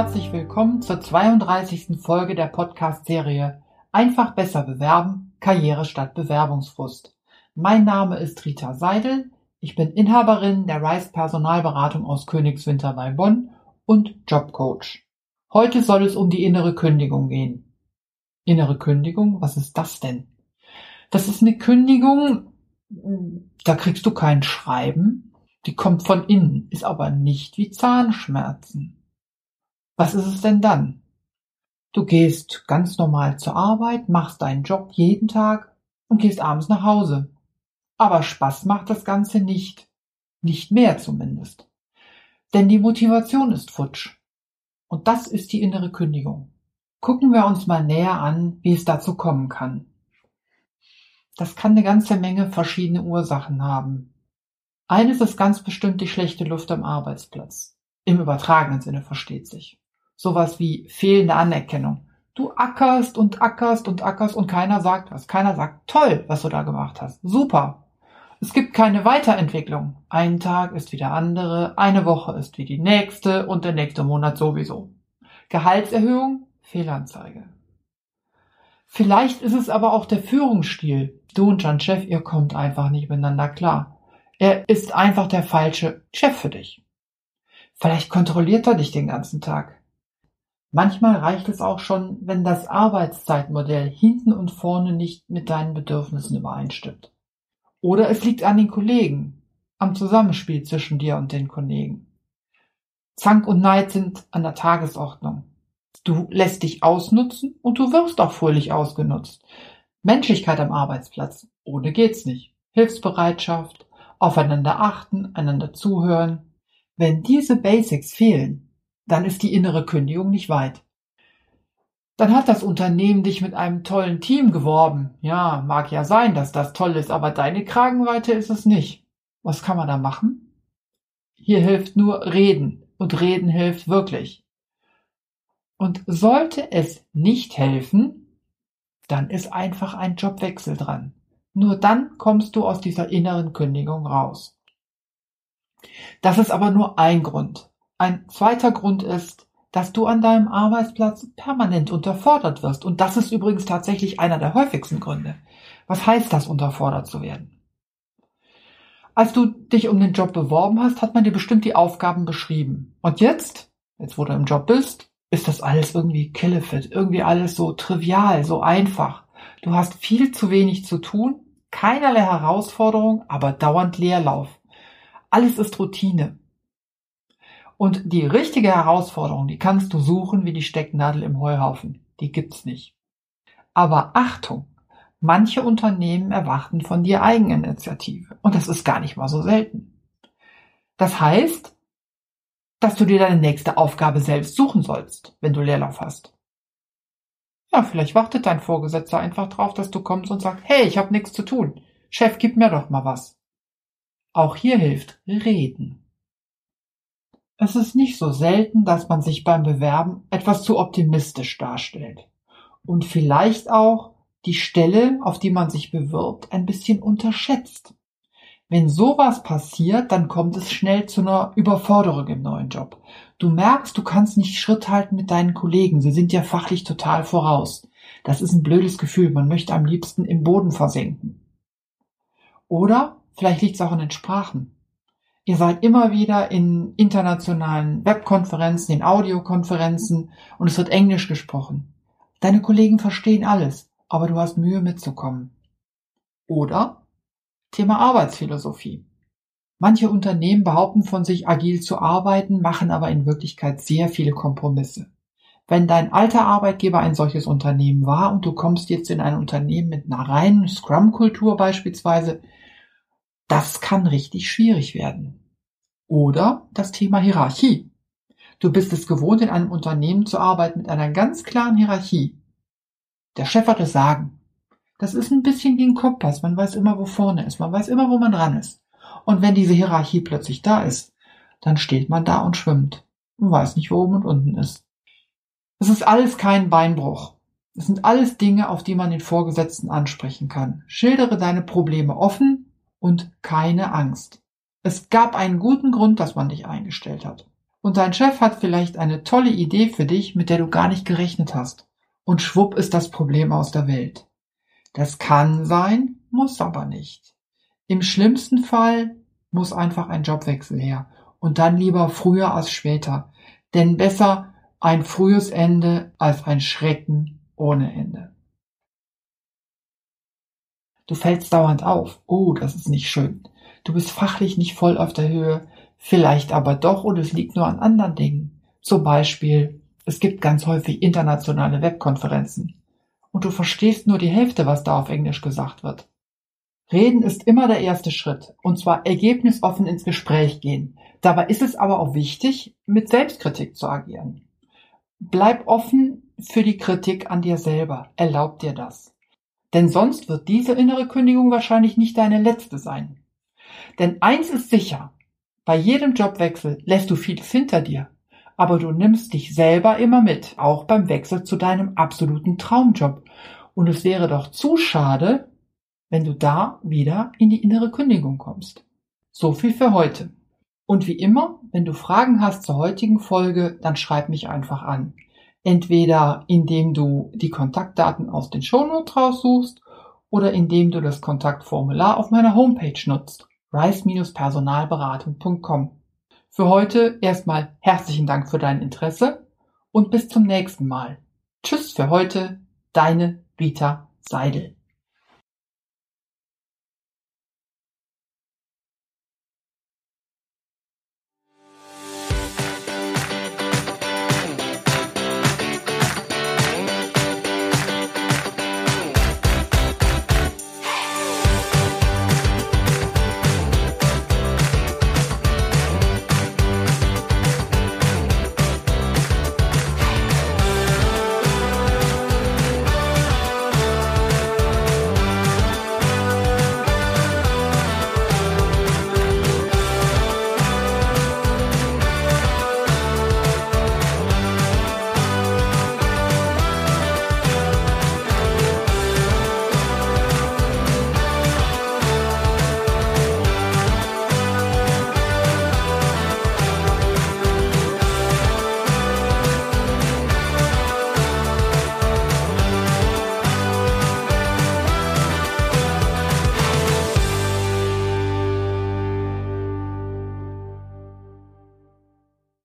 herzlich willkommen zur 32. Folge der Podcast-Serie Einfach besser bewerben, Karriere statt Bewerbungsfrust. Mein Name ist Rita Seidel, ich bin Inhaberin der Rice Personalberatung aus Königswinter bei Bonn und Jobcoach. Heute soll es um die innere Kündigung gehen. Innere Kündigung, was ist das denn? Das ist eine Kündigung, da kriegst du kein Schreiben, die kommt von innen, ist aber nicht wie Zahnschmerzen. Was ist es denn dann? Du gehst ganz normal zur Arbeit, machst deinen Job jeden Tag und gehst abends nach Hause. Aber Spaß macht das Ganze nicht. Nicht mehr zumindest. Denn die Motivation ist futsch. Und das ist die innere Kündigung. Gucken wir uns mal näher an, wie es dazu kommen kann. Das kann eine ganze Menge verschiedene Ursachen haben. Eines ist ganz bestimmt die schlechte Luft am Arbeitsplatz. Im übertragenen Sinne versteht sich sowas wie fehlende Anerkennung. Du ackerst und ackerst und ackerst und keiner sagt was. Keiner sagt, toll, was du da gemacht hast. Super. Es gibt keine Weiterentwicklung. Ein Tag ist wie der andere, eine Woche ist wie die nächste und der nächste Monat sowieso. Gehaltserhöhung, Fehlanzeige. Vielleicht ist es aber auch der Führungsstil. Du und dein Chef, ihr kommt einfach nicht miteinander klar. Er ist einfach der falsche Chef für dich. Vielleicht kontrolliert er dich den ganzen Tag. Manchmal reicht es auch schon, wenn das Arbeitszeitmodell hinten und vorne nicht mit deinen Bedürfnissen übereinstimmt. Oder es liegt an den Kollegen, am Zusammenspiel zwischen dir und den Kollegen. Zank und Neid sind an der Tagesordnung. Du lässt dich ausnutzen und du wirst auch fröhlich ausgenutzt. Menschlichkeit am Arbeitsplatz. Ohne geht's nicht. Hilfsbereitschaft, aufeinander achten, einander zuhören. Wenn diese Basics fehlen, dann ist die innere Kündigung nicht weit. Dann hat das Unternehmen dich mit einem tollen Team geworben. Ja, mag ja sein, dass das toll ist, aber deine Kragenweite ist es nicht. Was kann man da machen? Hier hilft nur Reden und Reden hilft wirklich. Und sollte es nicht helfen, dann ist einfach ein Jobwechsel dran. Nur dann kommst du aus dieser inneren Kündigung raus. Das ist aber nur ein Grund. Ein zweiter Grund ist, dass du an deinem Arbeitsplatz permanent unterfordert wirst. Und das ist übrigens tatsächlich einer der häufigsten Gründe. Was heißt das, unterfordert zu werden? Als du dich um den Job beworben hast, hat man dir bestimmt die Aufgaben beschrieben. Und jetzt, jetzt wo du im Job bist, ist das alles irgendwie killefit, irgendwie alles so trivial, so einfach. Du hast viel zu wenig zu tun, keinerlei Herausforderung, aber dauernd Leerlauf. Alles ist Routine. Und die richtige Herausforderung, die kannst du suchen wie die Stecknadel im Heuhaufen. Die gibt's nicht. Aber Achtung! Manche Unternehmen erwarten von dir Eigeninitiative. Und das ist gar nicht mal so selten. Das heißt, dass du dir deine nächste Aufgabe selbst suchen sollst, wenn du Leerlauf hast. Ja, vielleicht wartet dein Vorgesetzter einfach drauf, dass du kommst und sagst, hey, ich habe nichts zu tun. Chef, gib mir doch mal was. Auch hier hilft Reden. Es ist nicht so selten, dass man sich beim Bewerben etwas zu optimistisch darstellt und vielleicht auch die Stelle, auf die man sich bewirbt, ein bisschen unterschätzt. Wenn sowas passiert, dann kommt es schnell zu einer Überforderung im neuen Job. Du merkst, du kannst nicht Schritt halten mit deinen Kollegen. Sie sind ja fachlich total voraus. Das ist ein blödes Gefühl. Man möchte am liebsten im Boden versinken. Oder vielleicht liegt es auch an den Sprachen. Ihr seid immer wieder in internationalen Webkonferenzen, in Audiokonferenzen und es wird Englisch gesprochen. Deine Kollegen verstehen alles, aber du hast Mühe mitzukommen. Oder Thema Arbeitsphilosophie. Manche Unternehmen behaupten von sich agil zu arbeiten, machen aber in Wirklichkeit sehr viele Kompromisse. Wenn dein alter Arbeitgeber ein solches Unternehmen war und du kommst jetzt in ein Unternehmen mit einer reinen Scrum-Kultur beispielsweise, das kann richtig schwierig werden. Oder das Thema Hierarchie. Du bist es gewohnt, in einem Unternehmen zu arbeiten mit einer ganz klaren Hierarchie. Der Chef hat das Sagen. Das ist ein bisschen wie ein Kompass. Man weiß immer, wo vorne ist. Man weiß immer, wo man dran ist. Und wenn diese Hierarchie plötzlich da ist, dann steht man da und schwimmt und weiß nicht, wo oben und unten ist. Es ist alles kein Beinbruch. Es sind alles Dinge, auf die man den Vorgesetzten ansprechen kann. Schildere deine Probleme offen und keine Angst. Es gab einen guten Grund, dass man dich eingestellt hat. Und dein Chef hat vielleicht eine tolle Idee für dich, mit der du gar nicht gerechnet hast. Und schwupp ist das Problem aus der Welt. Das kann sein, muss aber nicht. Im schlimmsten Fall muss einfach ein Jobwechsel her. Und dann lieber früher als später. Denn besser ein frühes Ende als ein Schrecken ohne Ende. Du fällst dauernd auf. Oh, das ist nicht schön. Du bist fachlich nicht voll auf der Höhe. Vielleicht aber doch und es liegt nur an anderen Dingen. Zum Beispiel, es gibt ganz häufig internationale Webkonferenzen. Und du verstehst nur die Hälfte, was da auf Englisch gesagt wird. Reden ist immer der erste Schritt, und zwar ergebnisoffen ins Gespräch gehen. Dabei ist es aber auch wichtig, mit Selbstkritik zu agieren. Bleib offen für die Kritik an dir selber. Erlaub dir das. Denn sonst wird diese innere Kündigung wahrscheinlich nicht deine letzte sein. Denn eins ist sicher. Bei jedem Jobwechsel lässt du vieles hinter dir. Aber du nimmst dich selber immer mit, auch beim Wechsel zu deinem absoluten Traumjob. Und es wäre doch zu schade, wenn du da wieder in die innere Kündigung kommst. So viel für heute. Und wie immer, wenn du Fragen hast zur heutigen Folge, dann schreib mich einfach an. Entweder indem du die Kontaktdaten aus den Shownotes raussuchst oder indem du das Kontaktformular auf meiner Homepage nutzt, rice-personalberatung.com. Für heute erstmal herzlichen Dank für dein Interesse und bis zum nächsten Mal. Tschüss für heute, deine Rita Seidel.